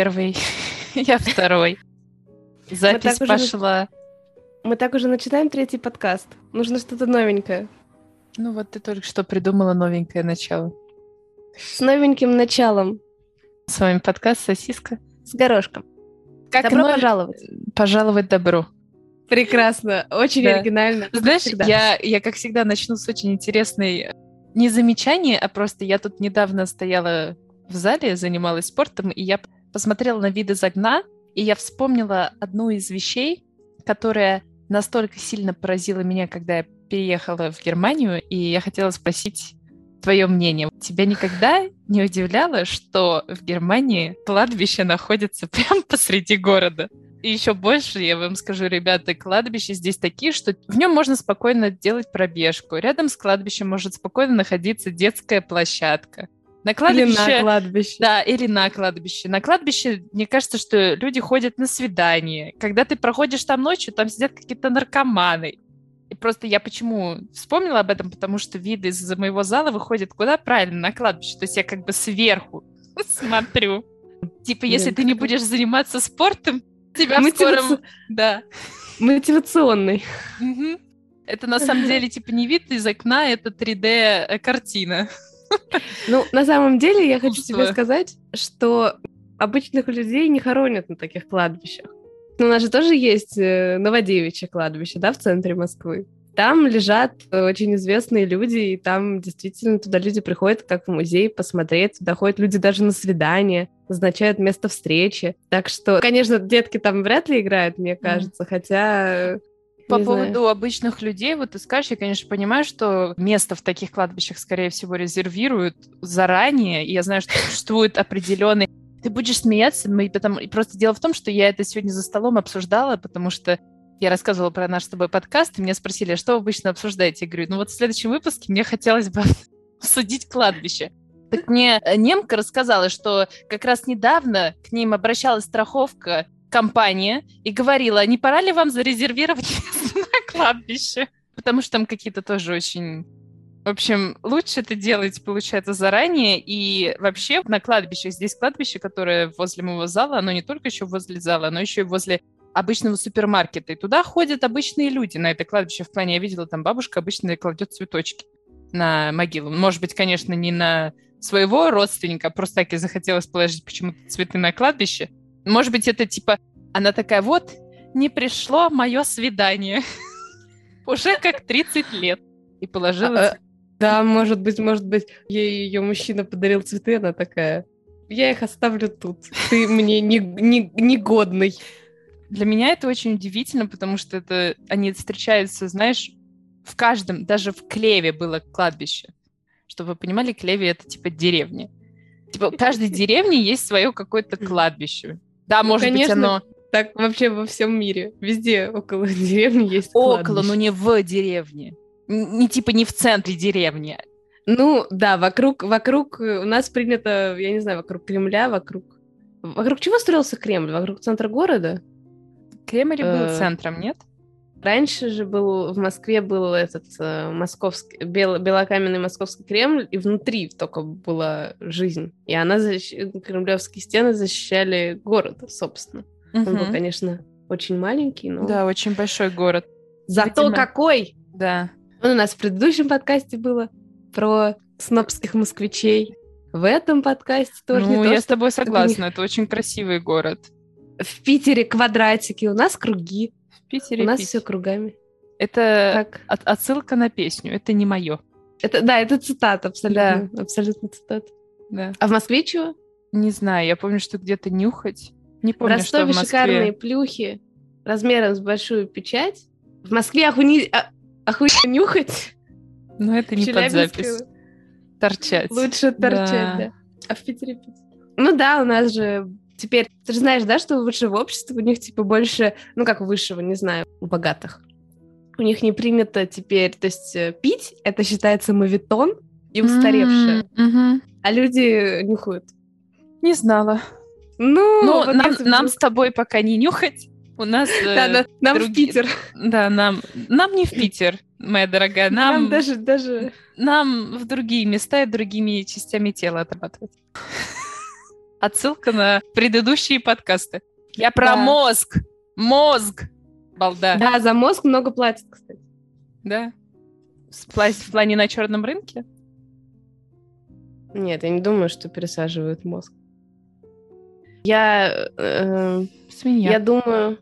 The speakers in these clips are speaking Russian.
первый, я второй. Запись уже- пошла. Мы так уже начинаем третий подкаст. Нужно что-то новенькое. Ну вот ты только что придумала новенькое начало. С новеньким началом. С вами подкаст «Сосиска». С горошком. Как Добро нов- пожаловать. Пожаловать добро. Прекрасно. Очень Да. оригинально. Знаешь, всегда. я, я, как всегда, начну с очень интересной... Не замечания, а просто я тут недавно стояла в зале, занималась спортом, и я посмотрела на виды из окна, и я вспомнила одну из вещей, которая настолько сильно поразила меня, когда я переехала в Германию, и я хотела спросить твое мнение. Тебя никогда не удивляло, что в Германии кладбище находится прямо посреди города? И еще больше, я вам скажу, ребята, кладбища здесь такие, что в нем можно спокойно делать пробежку. Рядом с кладбищем может спокойно находиться детская площадка. На Или кладбище... на кладбище. Да, или на кладбище. На кладбище, мне кажется, что люди ходят на свидание. Когда ты проходишь там ночью, там сидят какие-то наркоманы. И просто я почему вспомнила об этом, потому что виды из моего зала выходят куда? Правильно, на кладбище. То есть я как бы сверху смотрю. Типа, если ты не будешь заниматься спортом, тебя в скором... Да. Мотивационный. Это на самом деле типа не вид из окна, это 3D-картина. Ну, на самом деле, я хочу тебе сказать, что обычных людей не хоронят на таких кладбищах. Но у нас же тоже есть э, Новодевичье кладбище, да, в центре Москвы. Там лежат э, очень известные люди, и там действительно туда люди приходят как в музей посмотреть, туда ходят люди даже на свидание, назначают место встречи. Так что, конечно, детки там вряд ли играют, мне кажется, хотя... По не знаю. поводу обычных людей, вот ты скажешь, я, конечно, понимаю, что место в таких кладбищах, скорее всего, резервируют заранее, и я знаю, что существует определенный... Ты будешь смеяться, мы потому... и просто дело в том, что я это сегодня за столом обсуждала, потому что я рассказывала про наш с тобой подкаст, и меня спросили, а что вы обычно обсуждаете? Я говорю, ну вот в следующем выпуске мне хотелось бы обсудить кладбище. Так мне немка рассказала, что как раз недавно к ним обращалась страховка компания и говорила, не пора ли вам зарезервировать кладбище? Потому что там какие-то тоже очень... В общем, лучше это делать, получается, заранее. И вообще на кладбищах, здесь кладбище, которое возле моего зала, оно не только еще возле зала, оно еще и возле обычного супермаркета. И туда ходят обычные люди на это кладбище. В плане, я видела, там бабушка обычно кладет цветочки на могилу. Может быть, конечно, не на своего родственника, а просто так и захотелось положить почему-то цветы на кладбище. Может быть, это типа, она такая, вот, не пришло мое свидание. Уже как 30 лет. И положила... Да, может быть, может быть, ей ее мужчина подарил цветы, она такая, я их оставлю тут, ты мне не, не, негодный. Для меня это очень удивительно, потому что это они встречаются, знаешь, в каждом, даже в Клеве было кладбище. Чтобы вы понимали, Клеве это типа деревня. Типа в каждой деревне есть свое какое-то кладбище. Да, Ну, может конечно, быть, оно Так вообще во всем мире, везде около деревни есть около, кладбище. но не в деревне. Не типа не в центре деревни. Ну, да, вокруг, вокруг, э, у нас принято, я не знаю, вокруг Кремля, вокруг... Вокруг чего строился Кремль? Вокруг центра города? Кремль был Э, центром, нет? Раньше же был, в Москве был этот э, московский, бел- белокаменный московский Кремль, и внутри только была жизнь. И она, защ- кремлевские стены защищали город, собственно. Он был, конечно, очень маленький, но... Да, очень большой город. Зато видимо. какой! Да. Он у нас в предыдущем подкасте было про снобских москвичей. В этом подкасте тоже не ну, то, я с тобой не- согласна. Это очень красивый город. в Питере квадратики, у нас круги, В Питере у нас Питер. все кругами. Это Так. от- отсылка на песню. Это не мое. Это, да, это цитата, абсолютно, абсолютно цитата. Да. А в Москве чего? Не знаю, я помню, что где-то нюхать. Не В помню, что в Ростове Москве. шикарные плюхи размером с большую печать. В Москве охуни... а- охуенно нюхать. Но это В не под запись. Торчать. Лучше торчать, Да. да. А в Питере пить. Ну да, у нас же теперь... Ты же знаешь, да, что у высшего общества у них типа больше... Ну как высшего, не знаю, у богатых. У них не принято теперь... То есть э, пить, это считается мавитон и устаревшее. Мгм. А люди нюхают. Не знала. Ну, Ну, вот нам, нам с тобой пока не нюхать. У нас... э, Да, да, нам в другие- Питер. Да, нам, нам не в Питер, моя дорогая. Нам, Нам даже, даже... нам в другие места и другими частями тела отрабатывать. Отсылка на предыдущие подкасты. Я про Да. мозг. Мозг. Балда. Да, за мозг много платят, кстати. Да. В пла- в плане на черном рынке? Нет, я не думаю, что пересаживают мозг. Я, э, Свинья. я думаю,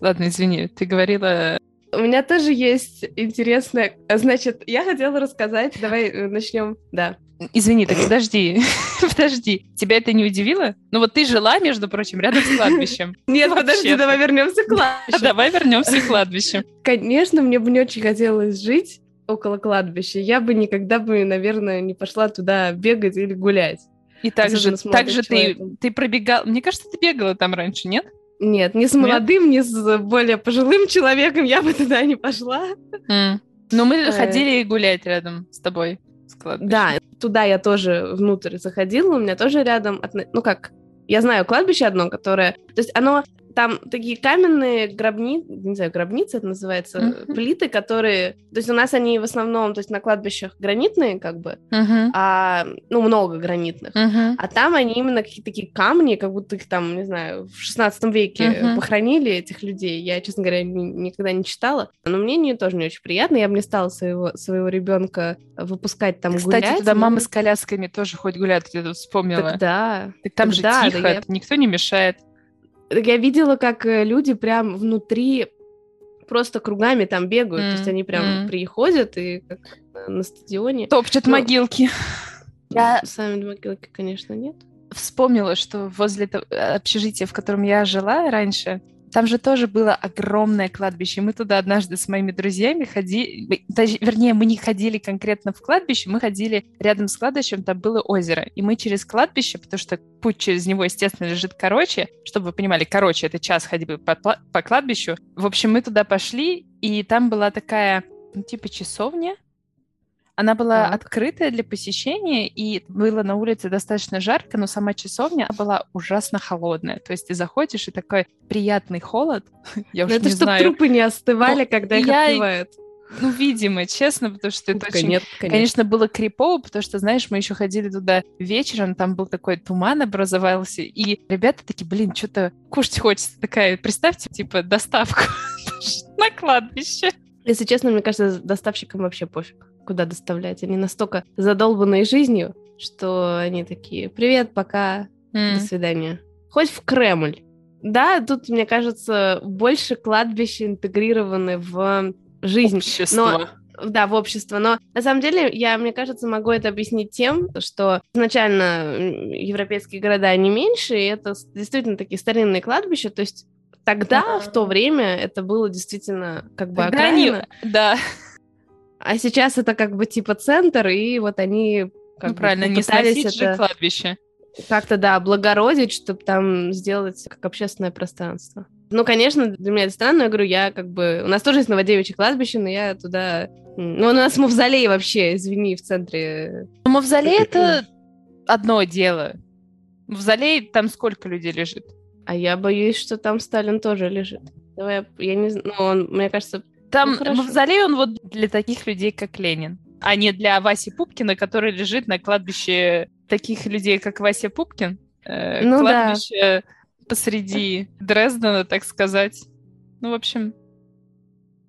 Ладно, извини, ты говорила... у меня тоже есть интересное... Значит, я хотела рассказать, давай э, начнем, да. Извини, так подожди. подожди. Тебя это не удивило? Ну вот ты жила, между прочим, рядом с кладбищем. Нет, подожди, давай вернемся к А кладбищу. давай вернемся к кладбищу. Конечно, мне бы не очень хотелось жить около кладбища. Я бы никогда бы, наверное, не пошла туда бегать или гулять. И также, также ты, ты пробегал... Мне кажется, ты бегала там раньше, нет? Нет, ни с молодым, ни с более пожилым человеком я бы туда не пошла. Ну, мы Э. ходили гулять рядом с тобой. С кладбищем. Да, туда я тоже внутрь заходила, у меня тоже рядом, ну как, я знаю кладбище одно, которое, то есть оно там такие каменные гробницы, не знаю, гробницы это называется, Мгм. плиты, которые, то есть у нас они в основном, то есть на кладбищах гранитные как бы, Мгм. а, ну много гранитных. Мгм. А там они именно какие-то такие камни, как будто их там, не знаю, в 16 веке Мгм. похоронили этих людей. Я, честно говоря, ни- никогда не читала. Но мне не, тоже не очень приятно. Я бы не стала своего, своего ребенка выпускать там Кстати, гулять. туда Ну, мамы с колясками тоже хоть гулят, я тут вспомнила. Так да. Так там так же да, да тихо, я- никто не мешает. Так Я видела, как э, люди прям внутри просто кругами там бегают. То есть они прям м. приходят и как э, на стадионе. Топчут Ну, могилки. Я Сами могилки, конечно, нет. вспомнила, что возле то- общежития, в котором я жила раньше, там же тоже было огромное кладбище. Мы туда однажды с моими друзьями ходили, вернее, мы не ходили конкретно в кладбище, мы ходили рядом с кладбищем, там было озеро. И мы через кладбище, потому что путь через него, естественно, лежит короче, чтобы вы понимали, короче, это час ходьбы по, по кладбищу. В общем, мы туда пошли, и там была такая, ну, типа часовня, она была Так. открытая для посещения, и было на улице достаточно жарко, но сама часовня была ужасно холодная. То есть ты заходишь, и такой приятный холод. Я Но уж это не чтобы знаю. трупы не остывали, когда их я- открывают. Ну, видимо, честно, потому что это Ну, очень... Конечно, конечно. Конечно, было крипово, потому что, знаешь, мы еще ходили туда вечером, там был такой туман образовался, и ребята такие, блин, что-то кушать хочется. Такая, представьте, типа, доставку на кладбище. Если честно, мне кажется, доставщикам вообще пофиг, куда доставлять. Они настолько задолбанные жизнью, что они такие, привет, пока, до свидания. Хоть в Кремль. Да, тут, мне кажется, больше кладбища интегрированы в жизнь. Общество. Да, в общество. Но на самом деле, я, мне кажется, могу это объяснить тем, что изначально европейские города, они меньше, и это действительно такие старинные кладбища. То есть тогда, в то время, это было действительно как бы Тогда они- окраина. Да, А сейчас это как бы типа центр, и вот они как ну бы правильно, не сносить же это кладбище. как-то, да, облагородить, чтобы там сделать как общественное пространство. Ну, конечно, для меня это странно, я говорю, я как бы... У нас тоже есть Новодевичье кладбище, но я туда... Ну, у нас мавзолей вообще, извини, в центре. Ну, Мавзолей — это одно дело. Мавзолей, там сколько людей лежит? А я боюсь, что там Сталин тоже лежит. Давай, я, я не знаю, ну, он, мне кажется... Там Ну, хорошо. мавзолей, он вот для таких людей, как Ленин, а не для Васи Пупкина, который лежит на кладбище таких людей, как Вася Пупкин. Э, Ну да. кладбище посреди Дрездена, так сказать. Ну, в общем,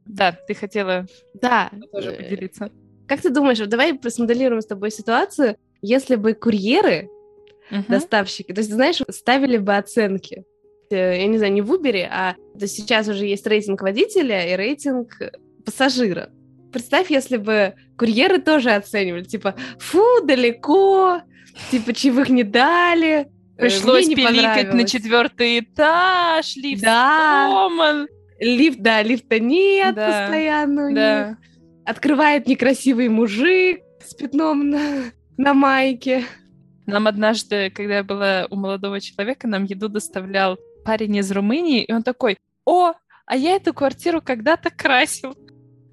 да, ты хотела Да. тоже поделиться. Как ты думаешь, давай смоделируем с тобой ситуацию, если бы курьеры Мгм. доставщики. То есть, знаешь, ставили бы оценки. Э, Я не знаю, не в Uber, а то сейчас уже есть рейтинг водителя и рейтинг пассажира. Представь, если бы курьеры тоже оценивали, типа, фу, далеко, типа, чаевых не дали. э, Пришлось мне не пиликать на понравилось». четвертый этаж, лифт Да. сломан. Лифт, да, лифта нет Да, постоянно них. Да. Открывает некрасивый мужик с пятном на, на майке. Нам однажды, когда я была у молодого человека, нам еду доставлял парень из Румынии, и он такой, о, а я эту квартиру когда-то красил.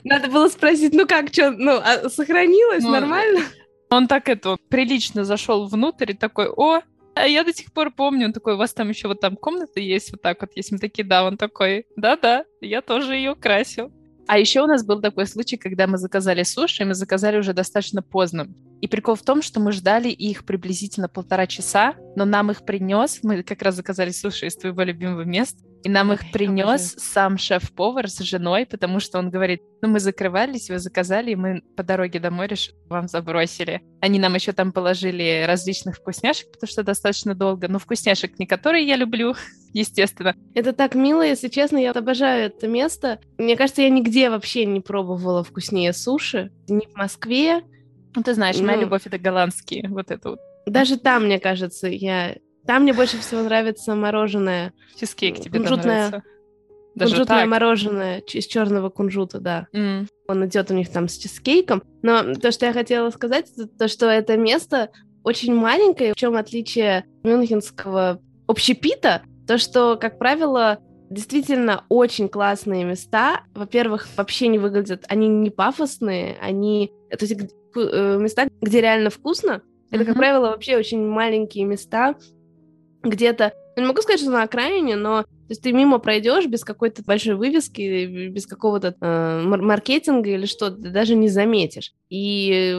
Надо было спросить, ну как, что, ну, а сохранилось, Ну, нормально? Он так это, прилично зашел внутрь и такой, о, а я до сих пор помню, он такой, у вас там еще вот там комната есть, вот так вот есть. Мы такие, да, он такой, да-да, я тоже ее красил. А еще у нас был такой случай, когда мы заказали суши, и мы заказали уже достаточно поздно. И прикол в том, что мы ждали их приблизительно полтора часа, но нам их принес, мы как раз заказали суши из твоего любимого места, и нам их принес сам шеф-повар с женой, потому что он говорит, ну мы закрывались, вы заказали, и мы по дороге домой решили, вам забросили. Они нам еще там положили различных вкусняшек, потому что достаточно долго, но вкусняшек не которые я люблю, естественно. Это так мило, если честно, я обожаю это место. Мне кажется, я нигде вообще не пробовала вкуснее суши. Ни в Москве. Ну, ты знаешь, моя ну, любовь — это голландские, вот это вот. Даже там, мне кажется, я там мне больше всего нравится мороженое. Чизкейк тебе кунжутное, нравится? Даже кунжутное так? мороженое из черного кунжута, да. Mm. Он идет у них там с чизкейком. Но то, что я хотела сказать, это то, что это место очень маленькое. В чем отличие мюнхенского общепита? То, что, как правило, действительно очень классные места. Во-первых, вообще не выглядят, они не пафосные, они, то есть э, места, где реально вкусно. Это, mm-hmm. как правило, вообще очень маленькие места, где-то, я не могу сказать, что на окраине, но то есть ты мимо пройдешь без какой-то большой вывески, без какого-то э, маркетинга или что, ты даже не заметишь. И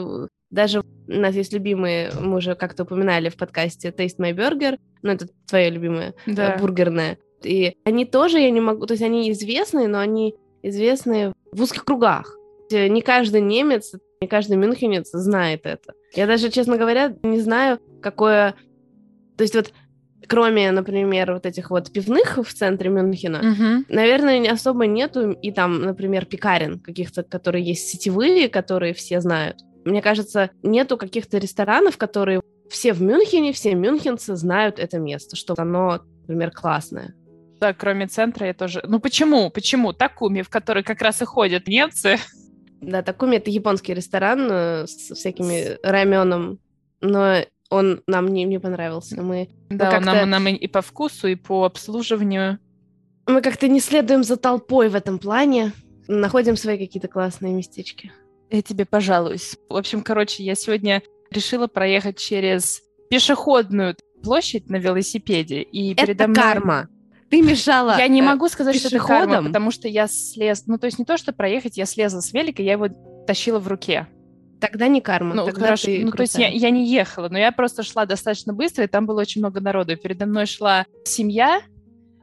даже у нас есть любимые, мы уже как-то упоминали в подкасте Taste My Burger, ну это твое любимое, э, да. э, бургерное. И они тоже, я не могу, то есть они известные, но они известные в узких кругах. Не каждый немец, не каждый мюнхенец знает это. Я даже, честно говоря, не знаю, какое... То есть вот кроме, например, вот этих вот пивных в центре Мюнхена, uh-huh. наверное, особо нету и там, например, пекарен каких-то, которые есть сетевые, которые все знают. Мне кажется, нету каких-то ресторанов, которые все в Мюнхене, все мюнхенцы знают это место, что оно, например, классное. Да, кроме центра я тоже... Ну почему? Почему? Такуми, в который как раз и ходят немцы. Да, Такуми — это японский ресторан э, с всякими раменом, но он нам не, не понравился. Мы да, нам, нам и по вкусу, и по обслуживанию. Мы как-то не следуем за толпой в этом плане, находим свои какие-то классные местечки. Я тебе пожалуюсь. В общем, короче, я сегодня решила проехать через пешеходную площадь на велосипеде. И это передо мной... карма. Ты мешала Я не э, могу сказать, пешеходом? что это карма, потому что я слез... Ну, то есть не то, что проехать, я слезла с велика, я его тащила в руке. Тогда не карма. Ну, тогда хорошо. ну, то есть я, я не ехала, но я просто шла достаточно быстро, и там было очень много народу. Передо мной шла семья,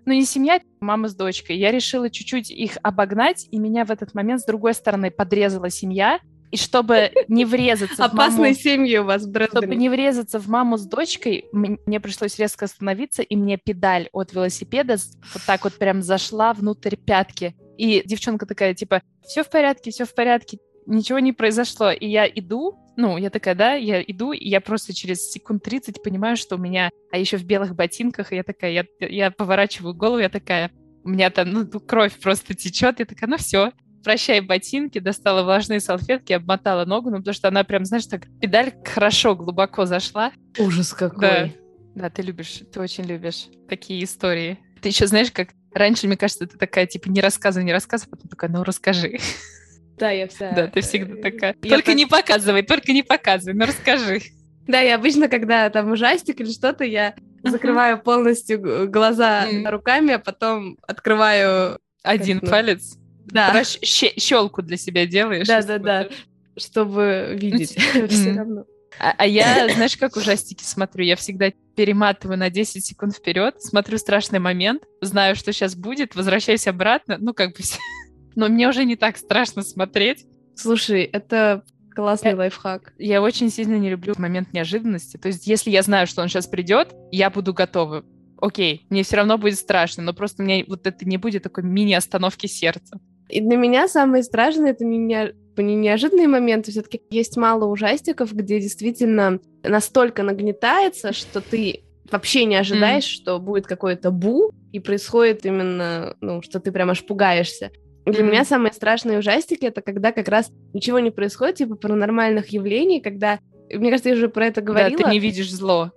ну не семья, мама с дочкой. Я решила чуть-чуть их обогнать, и меня в этот момент с другой стороны подрезала семья. И чтобы не врезаться в маму... Опасные семьи у вас, Брэдбери. Чтобы не врезаться в маму с дочкой, мне пришлось резко остановиться, и мне педаль от велосипеда вот так вот прям зашла внутрь пятки. И девчонка такая, типа, все в порядке, все в порядке, ничего не произошло. И я иду, ну, я такая, да, я иду, и я просто через секунд 30 понимаю, что у меня, а еще в белых ботинках, и я такая, я, я поворачиваю голову, я такая, у меня там, ну, кровь просто течет, я такая, ну все, прощай ботинки, достала влажные салфетки, обмотала ногу, ну, потому что она прям, знаешь, так, педаль хорошо, глубоко зашла. Ужас какой. Да, да ты любишь, ты очень любишь такие истории. Ты еще знаешь, как раньше, мне кажется, ты такая, типа, не рассказывай, не рассказывай, потом такая, ну, расскажи. Да, я вся... Да, ты всегда такая. Я только так... не показывай, только не показывай, ну расскажи. Да, я обычно, когда там ужастик или что-то, я закрываю полностью глаза руками, а потом открываю... Один палец? Да. Щелку для себя делаешь? Да, да, да. Чтобы ну, видеть все равно. А, а я, знаешь, как ужастики смотрю? Я всегда перематываю на 10 секунд вперед, смотрю страшный момент, знаю, что сейчас будет, возвращаюсь обратно, ну, как бы но мне уже не так страшно смотреть. Слушай, это классный я, лайфхак. Я очень сильно не люблю момент неожиданности. То есть, если я знаю, что он сейчас придет, я буду готова. Окей, мне все равно будет страшно, но просто меня вот это не будет такой мини-остановки сердца. И для меня самое страшное это не неожиданные моменты. Все-таки есть мало ужастиков, где действительно настолько нагнетается, что ты вообще не ожидаешь, mm. что будет какое-то бу, и происходит именно, ну, что ты прям аж пугаешься. Для mm-hmm. меня самые страшные ужастики это когда как раз ничего не происходит, типа паранормальных явлений, когда, мне кажется, я уже про это говорила. Да, ты не видишь зло.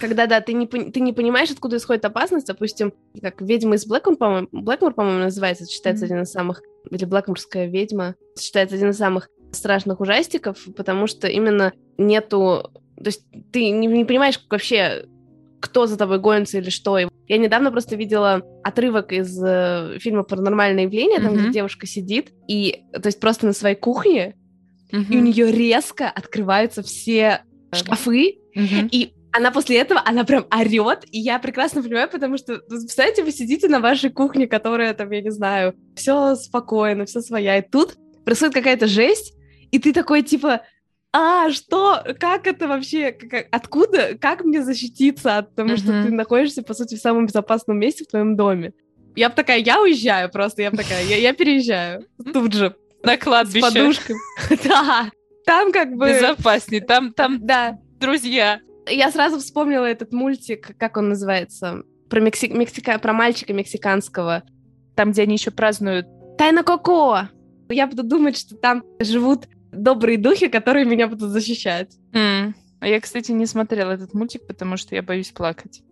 Когда, да, ты не, ты не понимаешь, откуда исходит опасность, допустим, как «Ведьма из Блэкмур», по-моему, Блэкмур, по-моему, называется, считается mm-hmm. один из самых, или «Блэкмурская ведьма», считается один из самых страшных ужастиков, потому что именно нету, то есть ты не, не понимаешь вообще, кто за тобой гонится или что, и Я недавно просто видела отрывок из э, фильма «Паранормальное явление», там, Мгм. где девушка сидит, и, то есть, просто на своей кухне, и у нее резко открываются все шкафы, Мгм. и она после этого, она прям орет, и я прекрасно понимаю, потому что, ну, представляете, вы сидите на вашей кухне, которая там, я не знаю, все спокойно, все своя, и тут происходит какая-то жесть, и ты такой, типа, а, что, как это вообще, как- откуда, как мне защититься от того, что Мгм. ты находишься, по сути, в самом безопасном месте в твоем доме? Я бы такая, я уезжаю просто, я бы такая, я, я переезжаю тут же, На с кладбище. подушкой. Да, там как бы... Безопасней. Там, там Да, друзья. я сразу вспомнила этот мультик, как он называется, про, Мекси... Мексика... про мальчика мексиканского. Там, где они еще празднуют. Тайна Коко! Я буду думать, что там живут добрые духи, которые меня будут защищать. М. А я, кстати, не смотрела этот мультик, потому что я боюсь плакать.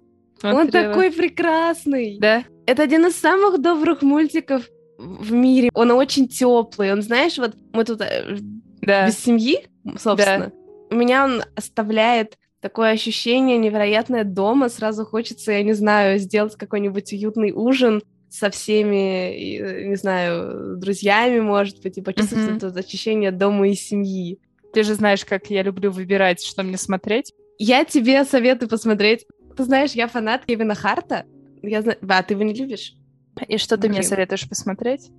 Он Смотрела. такой прекрасный. Да? Это один из самых добрых мультиков в мире. Он очень теплый. Он, знаешь, вот мы тут э, Да. без семьи, собственно. У меня он оставляет такое ощущение невероятное дома. Сразу хочется, я не знаю, сделать какой-нибудь уютный ужин со всеми, не знаю, друзьями, может быть, и почувствовать Мгм. это ощущение дома и семьи. Ты же знаешь, как я люблю выбирать, что мне смотреть. Я тебе советую посмотреть. Ты знаешь, я фанат Кевина Харта. Я знаю... А, ты его не любишь? И что ты мне Блин. советуешь посмотреть?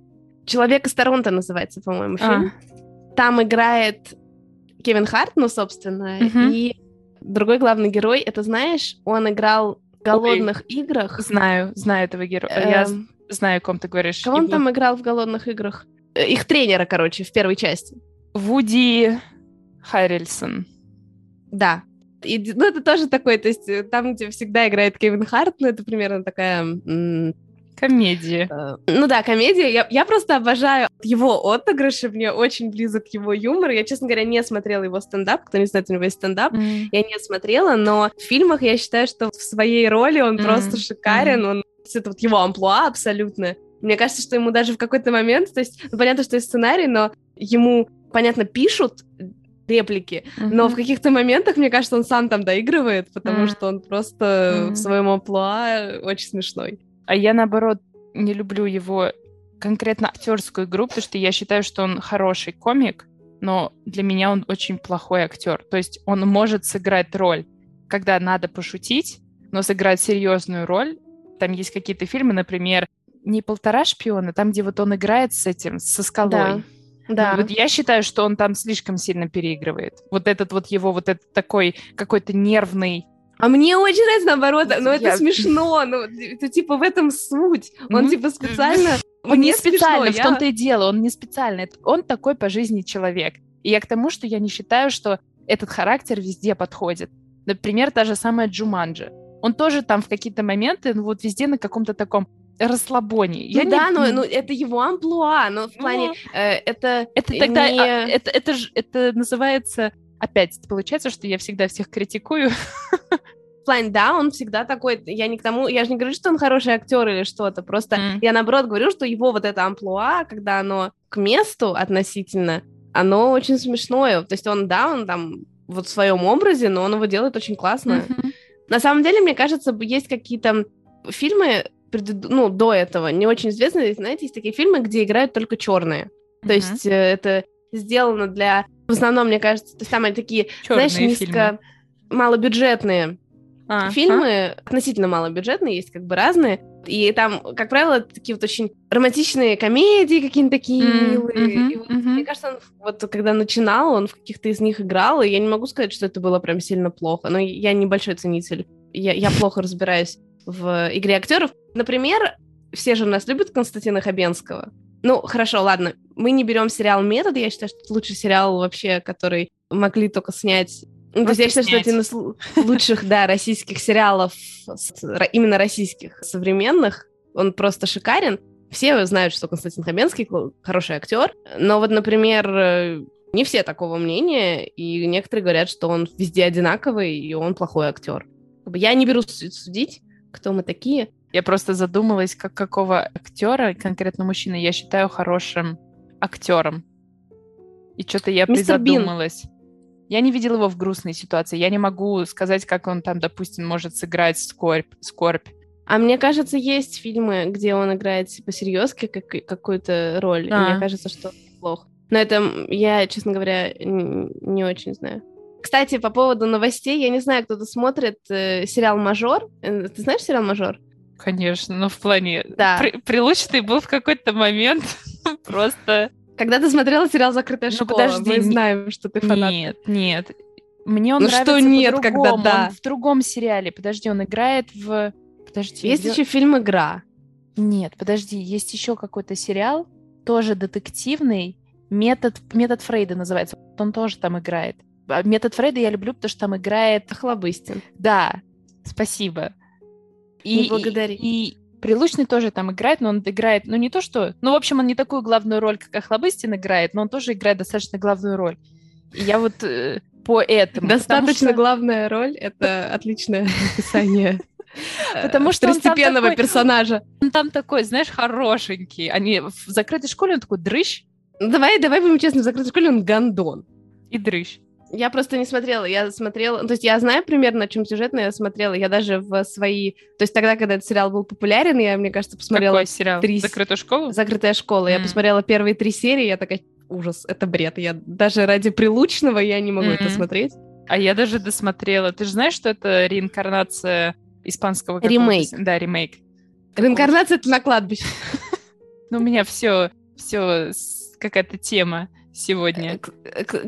«Человек из Торонто» называется, по-моему, А. фильм. Там играет Кевин Харт, ну, собственно, Мгм. и другой главный герой, это, знаешь, он играл «Голодных играх». Знаю, знаю этого героя. Я Эм, знаю, о ком ты говоришь. Кого он Его- там играл в «Голодных играх»? Э, Их тренера, короче, в первой части. Вуди Харрельсон. Да. И, ну, это тоже такой, то есть э, там, где всегда играет Кевин Харт, ну, это примерно такая... Комедия. э, ну да, комедия. Я, я просто обожаю его отыгрыши, мне очень близок его юмор. Я, честно говоря, не смотрела его стендап. Кто не знает, у него есть стендап. М. Я не смотрела, но в фильмах я считаю, что в своей роли он Мгм, просто шикарен. Он это вот его амплуа абсолютно. Мне кажется, что ему даже в какой-то момент, то есть, ну, понятно, что есть сценарий, но ему, понятно, пишут реплики, но Мгм. в каких-то моментах, мне кажется, он сам там доигрывает, потому Мгм. что он просто Мгм. в своем амплуа очень смешной. А я, наоборот, не люблю его конкретно актерскую игру, потому что я считаю, что он хороший комик, но для меня он очень плохой актер. То есть он может сыграть роль, когда надо пошутить, но сыграть серьезную роль. Там есть какие-то фильмы, например, не полтора шпиона, там, где вот он играет с этим, со скалой. Да. Да. Вот я считаю, что он там слишком сильно переигрывает. Вот этот вот его вот этот такой какой-то нервный. А мне очень нравится наоборот, но это Я- смешно, ну, это типа в этом суть. Он Ну, типа специально... Он не смешно, специально, в я- том-то и дело, он не специально. Это- Он такой по жизни человек. И я к тому, что я не считаю, что этот характер везде подходит. Например, та же самая Джуманджи. Он тоже там в какие-то моменты, ну вот везде на каком-то таком расслабоне. Я Ну не- да, но, но это его амплуа, но в Ну, плане э, это Это тогда, не- а, это, это, это называется... Опять получается, что я всегда всех критикую. в плане, да, он всегда такой, я не к тому, я же не говорю, что он хороший актер или что-то, просто М. я наоборот говорю, что его вот это амплуа, когда оно к месту относительно, оно очень смешное, то есть он, да, он там вот в своем образе, но он его делает очень классно. Мгм. На самом деле, мне кажется, есть какие-то фильмы, предыд- ну, до этого, не очень известные, знаете, есть такие фильмы, где играют только черные. То Мгм. есть э, это сделано для... В основном, мне кажется, то есть там они такие, знаешь, Чёрные низко... фильмы. малобюджетные А, фильмы, относительно малобюджетные, есть как бы разные. И там, как правило, такие вот очень романтичные комедии какие-то такие М, милые. мгм, И вот мгм. Мне кажется, он вот когда начинал, он в каких-то из них играл, и я не могу сказать, что это было прям сильно плохо. Но я небольшой ценитель. Я, я плохо разбираюсь в игре актеров. Например, все же у нас любят Константина Хабенского. Ну, хорошо, ладно. Мы не берем сериал «Метод». Я считаю, что это лучший сериал вообще, который могли только снять. Ну, то есть я считаю, что один из лу- лучших, да, российских сериалов, именно российских, современных. Он просто шикарен. Все знают, что Константин Хабенский хороший актер. Но вот, например, э, не все такого мнения, и некоторые говорят, что он везде одинаковый, и он плохой актер. Я не берусь су- судить, кто мы такие. Я просто задумалась, как какого актера, конкретно мужчины, я считаю хорошим актером. И что-то я Мистер Бин. призадумалась. Я не видела его в грустной ситуации. Я не могу сказать, как он там, допустим, может сыграть скорбь. скорбь. А мне кажется, есть фильмы, где он играет по-серьезки как, какую-то роль. А. И мне кажется, что плохо. Но это я, честно говоря, не очень знаю. Кстати, по поводу новостей, я не знаю, кто-то смотрит э, сериал «Мажор». Э, ты знаешь сериал «Мажор»? Конечно, но в плане... Да. При, прилучный был в какой-то момент просто... Когда ты смотрела сериал «Закрытая ну, школа», подожди, мы знаем, что ты фанат. Нет, нет. Мне он ну, нравится что нет, когда да. Он в другом сериале. Подожди, он играет в... Подожди. Есть где... еще фильм «Игра». Нет, подожди, есть еще какой-то сериал, тоже детективный, метод, метод Фрейда называется. Он тоже там играет. А метод Фрейда я люблю, потому что там играет Хлобыстин. Да, спасибо. И, не благодари. И, и Прилучный тоже там играет, но он играет, ну не то что... Ну, в общем, он не такую главную роль, как Охлобыстин играет, но он тоже играет достаточно главную роль. И я вот э, по этому... Достаточно что... главная роль — это отличное описание Потому что второстепенного персонажа. Он там такой, знаешь, хорошенький. Они в закрытой школе он такой дрыщ. Давай, давай будем честны, в закрытой школе он гандон. И дрыщ. Я просто не смотрела, я смотрела, то есть я знаю примерно, о чем сюжет, но я смотрела, я даже в свои, то есть тогда, когда этот сериал был популярен, я, мне кажется, посмотрела... Какой сериал? Три... Закрытую школу? Закрытая школа. Mm. Я посмотрела первые три серии, я такая, ужас, это бред. Я даже ради прилучного я не могу mm-hmm. это смотреть. А я даже досмотрела. Ты же знаешь, что это реинкарнация испанского... Ремейк. Да, ремейк. Реинкарнация — это на кладбище. Ну, у меня все, все какая-то тема сегодня.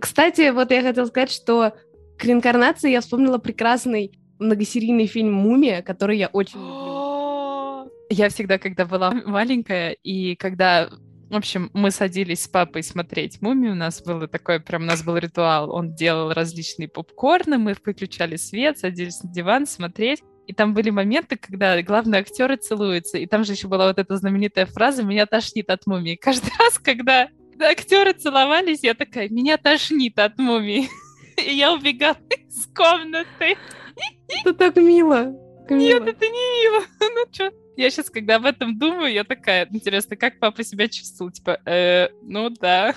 Кстати, вот я хотела сказать, что к реинкарнации я вспомнила прекрасный многосерийный фильм «Мумия», который я очень люблю. Я всегда, когда была маленькая, и когда в общем, мы садились с папой смотреть «Мумию», у нас было такое, прям у нас был ритуал, он делал различные попкорны, мы выключали свет, садились на диван смотреть, и там были моменты, когда главные актеры целуются, и там же еще была вот эта знаменитая фраза «меня тошнит от мумии». Каждый раз, когда актеры целовались, я такая, меня тошнит от мумии. И я убегала из комнаты. Это так мило. Нет, это не мило. Ну что? Я сейчас, когда об этом думаю, я такая, интересно, как папа себя чувствовал? Типа, э, ну да.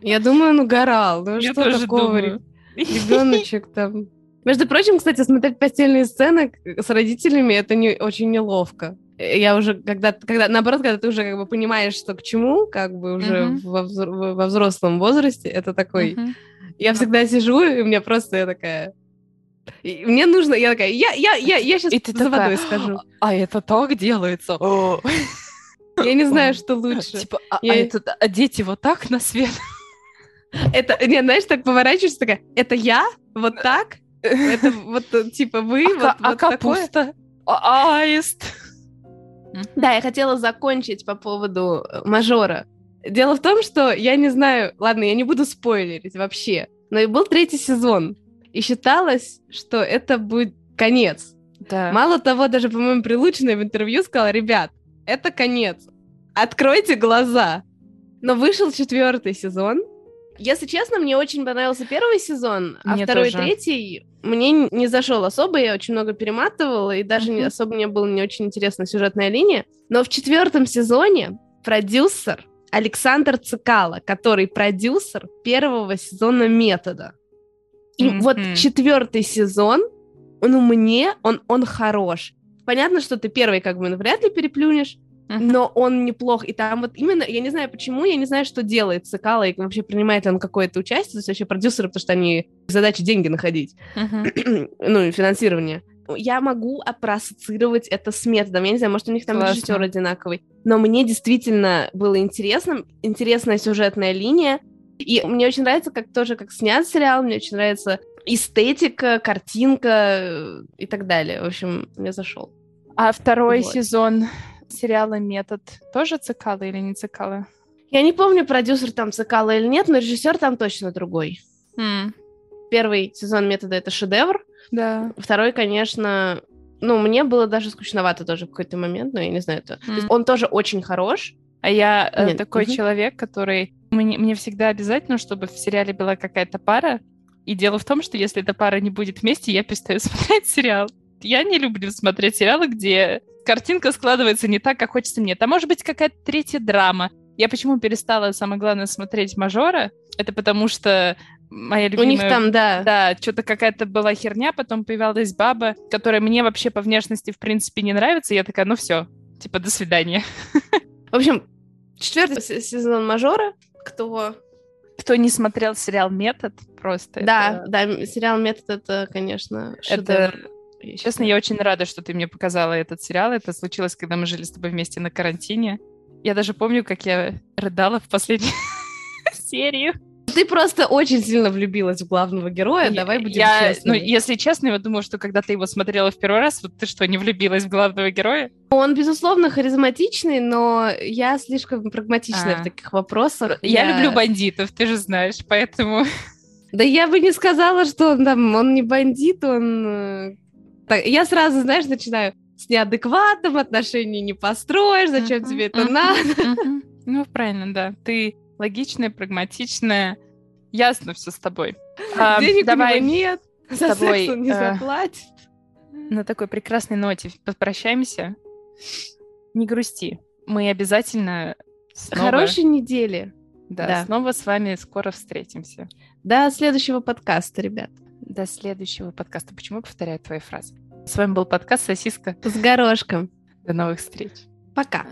Я думаю, он угорал. Ну я что такого? Ребеночек там. Между прочим, кстати, смотреть постельные сцены с родителями это не очень неловко. Я уже, когда, когда, наоборот, когда ты уже как бы понимаешь, что к чему, как бы уже mm-hmm. во, во взрослом возрасте, это такой... Mm-hmm. Я всегда сижу, и у меня просто я такая... И мне нужно, я такая, я, я, я, я сейчас и ты за такая, водой скажу. А это так делается? Я не знаю, что лучше. Типа, а, я... а, это, а дети вот так на свет? Это, не, знаешь, так поворачиваешься, такая, это я? Вот так? Это вот, типа, вы? А, вот, а вот капуста? Такое? А аист? Да, я хотела закончить по поводу э, мажора. Дело в том, что я не знаю, ладно, я не буду спойлерить вообще, но и был третий сезон, и считалось, что это будет конец. Да. Мало того, даже, по-моему, Прилучная в интервью сказала, ребят, это конец, откройте глаза. Но вышел четвертый сезон, если честно, мне очень понравился первый сезон, а мне второй тоже. третий мне не зашел особо, я очень много перематывала, и даже mm-hmm. особо мне была не очень интересна сюжетная линия. Но в четвертом сезоне продюсер Александр Цикало, который продюсер первого сезона «Метода». И mm-hmm. вот четвертый сезон, ну, мне он, он хорош. Понятно, что ты первый как бы вряд ли переплюнешь, но он неплох. И там вот именно, я не знаю почему, я не знаю, что делает Цикало, и вообще принимает ли он какое-то участие, то есть вообще продюсеры, потому что они задача деньги находить, ну, и финансирование. Я могу проассоциировать это с методом. Я не знаю, может, у них там Классно. режиссер одинаковый. Но мне действительно было интересно, интересная сюжетная линия. И мне очень нравится, как тоже как снят сериал, мне очень нравится эстетика, картинка э, и так далее. В общем, мне зашел. А второй вот. сезон сериала «Метод» тоже Цикало или не Цикало? Я не помню, продюсер там Цикало или нет, но режиссер там точно другой. Mm. Первый сезон «Метода» — это шедевр. Да. Второй, конечно, ну, мне было даже скучновато тоже в какой-то момент, но я не знаю, это... Mm. То есть он тоже очень хорош. А я э, Нет. такой mm-hmm. человек, который... Мне, мне всегда обязательно, чтобы в сериале была какая-то пара. И дело в том, что если эта пара не будет вместе, я перестаю смотреть сериал. Я не люблю смотреть сериалы, где картинка складывается не так, как хочется мне. Там может быть какая-то третья драма. Я почему перестала, самое главное, смотреть «Мажора»? Это потому что моя любимая... У них там, да. Да, что-то какая-то была херня, потом появилась баба, которая мне вообще по внешности, в принципе, не нравится. Я такая, ну все, типа, до свидания. В общем, четвертый сезон мажора. Кто кто не смотрел сериал Метод, просто. Да, это... да, сериал Метод это, конечно, шедевр. Это... Честно, я очень рада, что ты мне показала этот сериал. Это случилось, когда мы жили с тобой вместе на карантине. Я даже помню, как я рыдала в последнюю серию. Ты просто очень сильно влюбилась в главного героя, давай будем я, честны. Ну, если честно, я думаю, что когда ты его смотрела в первый раз, вот ты что, не влюбилась в главного героя? Он, безусловно, харизматичный, но я слишком прагматичная а. в таких вопросах. Я... я люблю бандитов, ты же знаешь, поэтому... Да я бы не сказала, что он там, он не бандит, он... Так, я сразу, знаешь, начинаю с неадекватным отношением не построишь, зачем uh-huh, тебе это uh-huh, надо? Uh-huh. Ну, правильно, да. Ты логичная, прагматичная, ясно все с тобой. А, Денег давай у него нет, с за тобой он не э, заплатит. На такой прекрасной ноте попрощаемся. Не грусти. Мы обязательно снова... Хорошей недели. Да, да, снова с вами скоро встретимся. До следующего подкаста, ребят. До следующего подкаста. Почему повторяю твои фразы? С вами был подкаст «Сосиска». С горошком. До новых встреч. Пока.